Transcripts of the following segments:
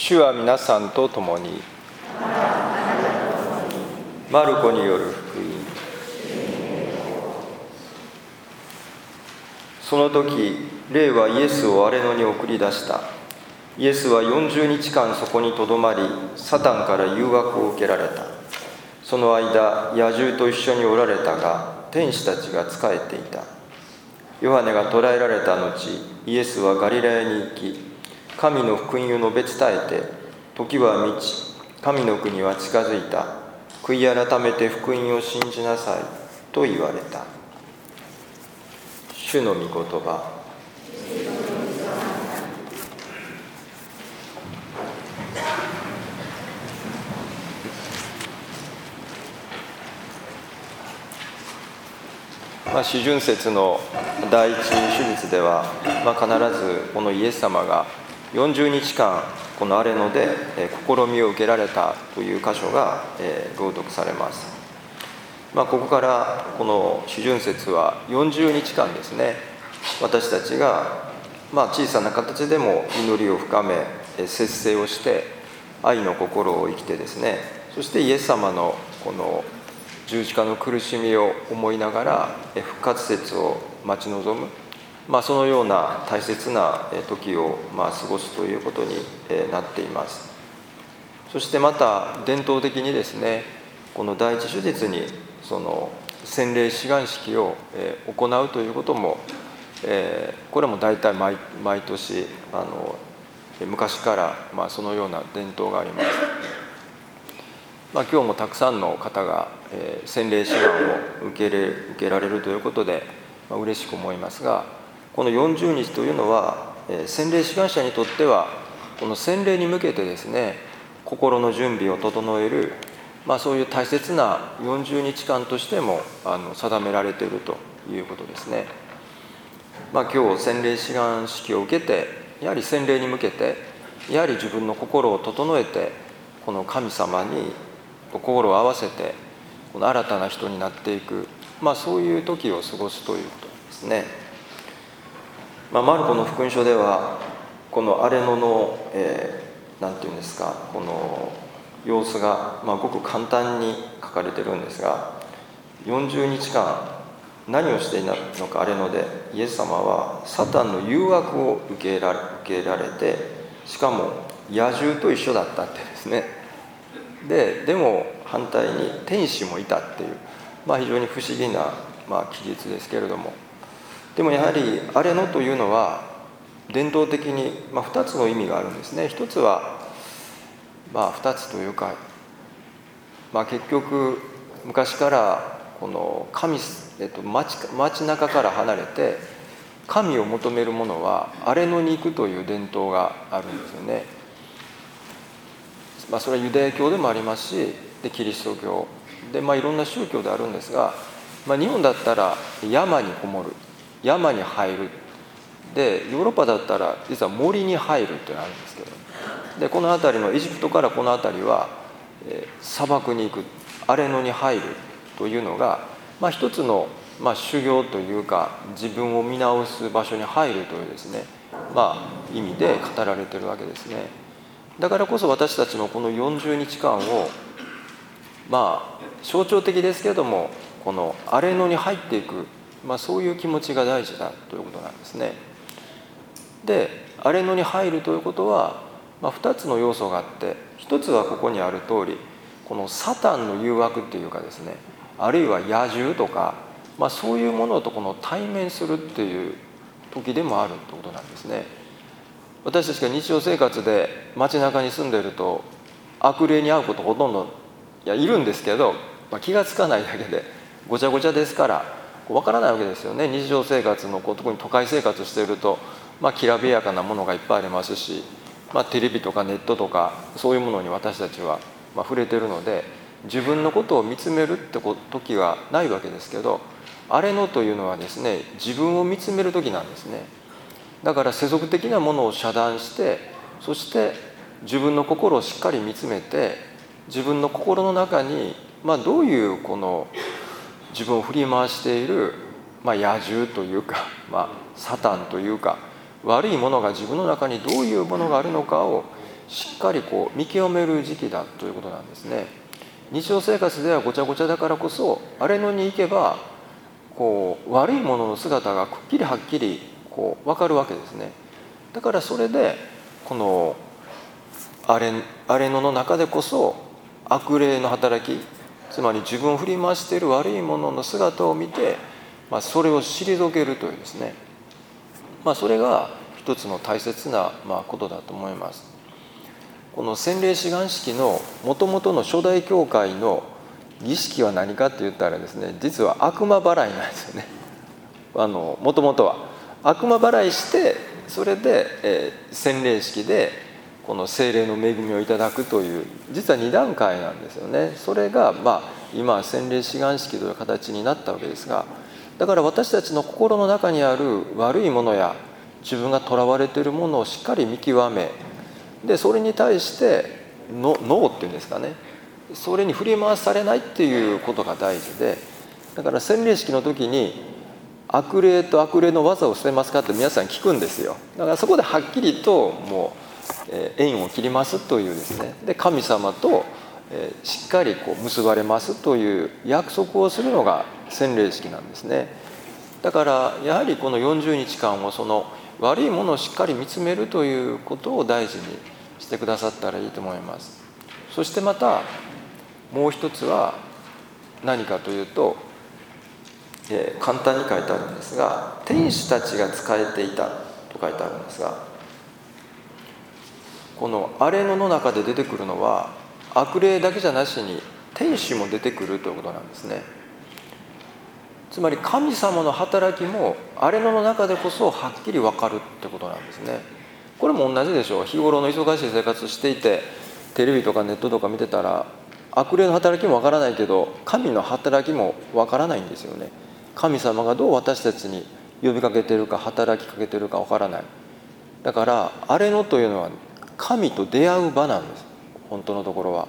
主は皆さんと共にマルコによる福音。その時霊はイエスを荒れ野に送り出した。イエスは40日間そこにとどまりサタンから誘惑を受けられた。その間野獣と一緒におられたが天使たちが仕えていた。ヨハネが捕らえられた後イエスはガリラヤに行き神の福音を述べ伝えて時は満ち神の国は近づいた。悔い改めて福音を信じなさいと言われた。主の御言葉。まあ、四旬節の第一手術では、まあ、必ずこのイエス様が40日間このアレノで、試みを受けられたという箇所が、朗読されます、まあ、ここからこの四旬節は40日間ですね。私たちが、ま、小さな形でも祈りを深め節制をして愛の心を生きてですね。そしてイエス様のこの十字架の苦しみを思いながら復活節を待ち望む。まあ、そのような大切な時をまあ過ごすということになっています。そしてまた伝統的にですねこの第一手術にその洗礼志願式を行うということもこれも大体毎毎年あの昔からまあそのような伝統があります、まあ、今日もたくさんの方が洗礼志願を受けれ受けられるということで、まあ、嬉しく思いますがこの40日というのは、え洗礼志願者にとってはこの洗礼に向けてですね心の準備を整える、まあ、そういう大切な40日間としてもあの定められているということですね。まあ、今日洗礼志願式を受けてやはり洗礼に向けてやはり自分の心を整えてこの神様に心を合わせてこの新たな人になっていく、まあ、そういう時を過ごすということですね。まあ、マルコの福音書ではこのアレノの何、えー、て言うんですかこの様子が、まあ、ごく簡単に書かれてるんですが40日間何をしているのかあれのでイエス様はサタンの誘惑を受けられ受けられてしかも野獣と一緒だったってですね。ででも反対に天使もいたっていう、まあ、非常に不思議な、まあ、記述ですけれども。でもやはり「あれの」というのは伝統的に、まあ、2つの意味があるんですね。一つはまあ2つというか、まあ、結局昔からこの神、えっと、街街中から離れて神を求める者は荒れ野に行くという伝統があるんですよね。まあ、それはユダヤ教でもありますしでキリスト教。で、まあ、いろんな宗教であるんですが、まあ、日本だったら山にこもる。山に入る。でヨーロッパだったら実は森に入るっていうのがあるんですけど。でこの辺りのエジプトからこの辺りは、え、砂漠に行く荒れ野に入るというのが、まあ、一つの、まあ、修行というか自分を見直す場所に入るというですね、まあ、意味で語られてるわけですね。だからこそ私たちのこの40日間をまあ象徴的ですけれどもこの荒れ野に入っていくまあ、そういう気持ちが大事だということなんですね。で荒れ野に入るということは、まあ、2つの要素があって1つはここにある通りこのサタンの誘惑っていうかですねあるいは野獣とか、まあ、そういうものとこの対面するっていう時でもあるってことなんですね。私たちが日常生活で街中に住んでると悪霊に遭うことほとんどいやいるんですけど、まあ、気が付かないだけでごちゃごちゃですからわからないわけですよね。日常生活のこう特に都会生活していると、まあ、きらびやかなものがいっぱいありますし、まあ、テレビとかネットとかそういうものに私たちは、まあ、触れてるので自分のことを見つめるって時はないわけですけどあれのというのはですね自分を見つめる時なんですね。だから世俗的なものを遮断してそして自分の心をしっかり見つめて自分の心の中に、まあ、どういうこの自分を振り回している、まあ、野獣というか、まあ、サタンというか悪いものが自分の中にどういうものがあるのかをしっかりこう見極める時期だということなんですね。日常生活ではごちゃごちゃだからこそあれのに行けばこう悪いものの姿がくっきりはっきりこう分かるわけですね。だからそれでこのアレアレノの中でこそ悪霊の働きつまり自分を振り回している悪いものの姿を見て、まあ、それを退けるというですね、まあ、それが一つの大切なまあことだと思います。この洗礼志願式のもともとの初代教会の儀式は何かって言ったらですね実は悪魔払いなんですよね。もともとは。悪魔払いしてそれで、えー、洗礼式でこの精霊の恵みをいただくという実は2段階なんですよね。それがまあ今洗礼志願式という形になったわけですがだから私たちの心の中にある悪いものや自分がとらわれているものをしっかり見極めでそれに対してノーっていうんですかね。それに振り回されないっていうことが大事でだから洗礼式の時に悪霊と悪霊の技を捨てますかって皆さん聞くんですよ。だからそこではっきりともう、え縁を切りますというですね。で神様と、えしっかりこう結ばれますという約束をするのが洗礼式なんですね。だからやはりこの40日間をその悪いものをしっかり見つめるということを大事にしてくださったらいいと思います。そしてまたもう一つは何かというと、えー、簡単に書いてあるんですが天使たちが仕えていたと書いてあるんですがこのアレノの中で出てくるのは悪霊だけじゃなしに天使も出てくるということなんですね。つまり神様の働きもあれの中でこそはっきり分かるってことなんですね。これも同じでしょう。日頃の忙しい生活していてテレビとかネットとか見てたら悪霊の働きも分からないけど神の働きも分からないんですよね。神様がどう私たちに呼びかけてるか働きかけてるか分からない。だからあれのというのは神と出会う場なんです。本当のところは。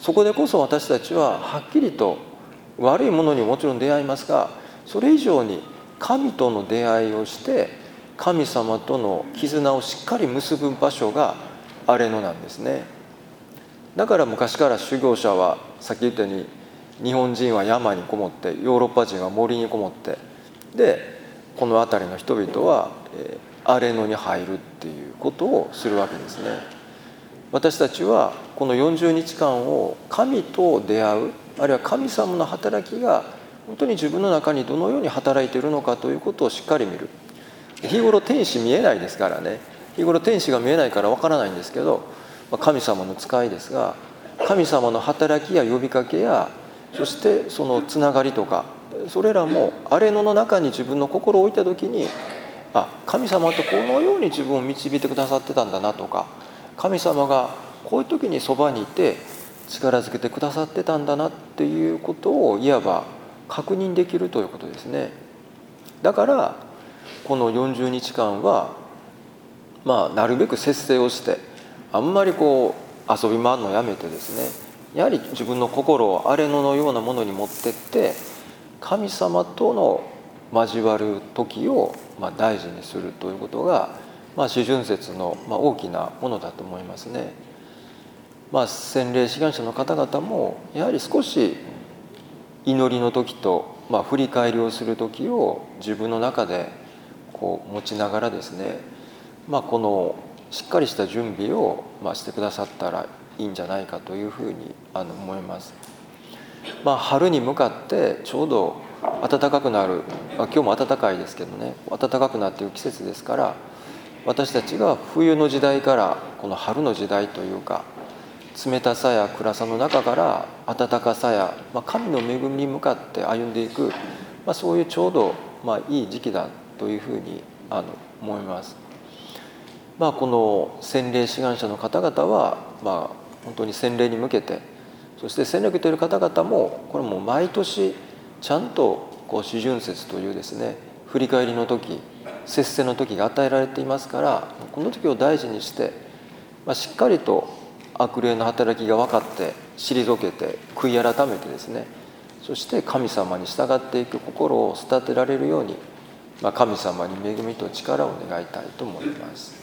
そこでこそ私たちははっきりと悪いものにもちろん出会いますがそれ以上に神との出会いをして神様との絆をしっかり結ぶ場所がアレノなんですね。だから昔から修行者はさっき言ったように日本人は山にこもってヨーロッパ人は森にこもって。でこの辺りの人々は、えアレノに入るっていうことをするわけですね。私たちはこの40日間を神と出会うあるいは神様の働きが本当に自分の中にどのように働いているのかということをしっかり見る。日頃天使見えないですからね。日頃天使が見えないからわからないんですけど神様の使いですが神様の働きや呼びかけやそしてそのつながりとかそれらもあれのの中に自分の心を置いた時にあ神様ってこのように自分を導いてくださってたんだなとか神様がこういう時にそばにいて力づけてくださってたんだなっていうことをいわば確認できるということですね。だからこの40日間はまあなるべく節制をしてあんまりこう遊び回るのをやめてですねやはり自分の心を荒れ野のようなものに持ってって神様との交わる時をまあ大事にするということが、まあ、四旬節のまあ大きなものだと思いますね。まあ、洗礼志願者の方々もやはり少し祈りの時と、まあ、振り返りをする時を自分の中でこう持ちながらですね、まあ、このしっかりした準備を、まあ、してくださったらいいんじゃないかというふうにあの思います。まあ、春に向かってちょうど暖かくなる、まあ、今日も暖かいですけどね暖かくなっている季節ですから私たちが冬の時代からこの春の時代というか冷たさや暗さの中から温かさや、まあ、神の恵みに向かって歩んでいく、まあ、そういうちょうど、まあ、いい時期だというふうにあの思います。まあ、この洗礼志願者の方々は、まあ、本当に洗礼に向けてそして洗礼を受けている方々もこれも毎年ちゃんとこう四旬節というですね振り返りの時節制の時が与えられていますからこの時を大事にして、まあ、しっかりと悪霊の働きが分かって退けて悔い改めてですねそして神様に従っていく心を育てられるように、まあ、神様に恵みと力を願いたいと思います。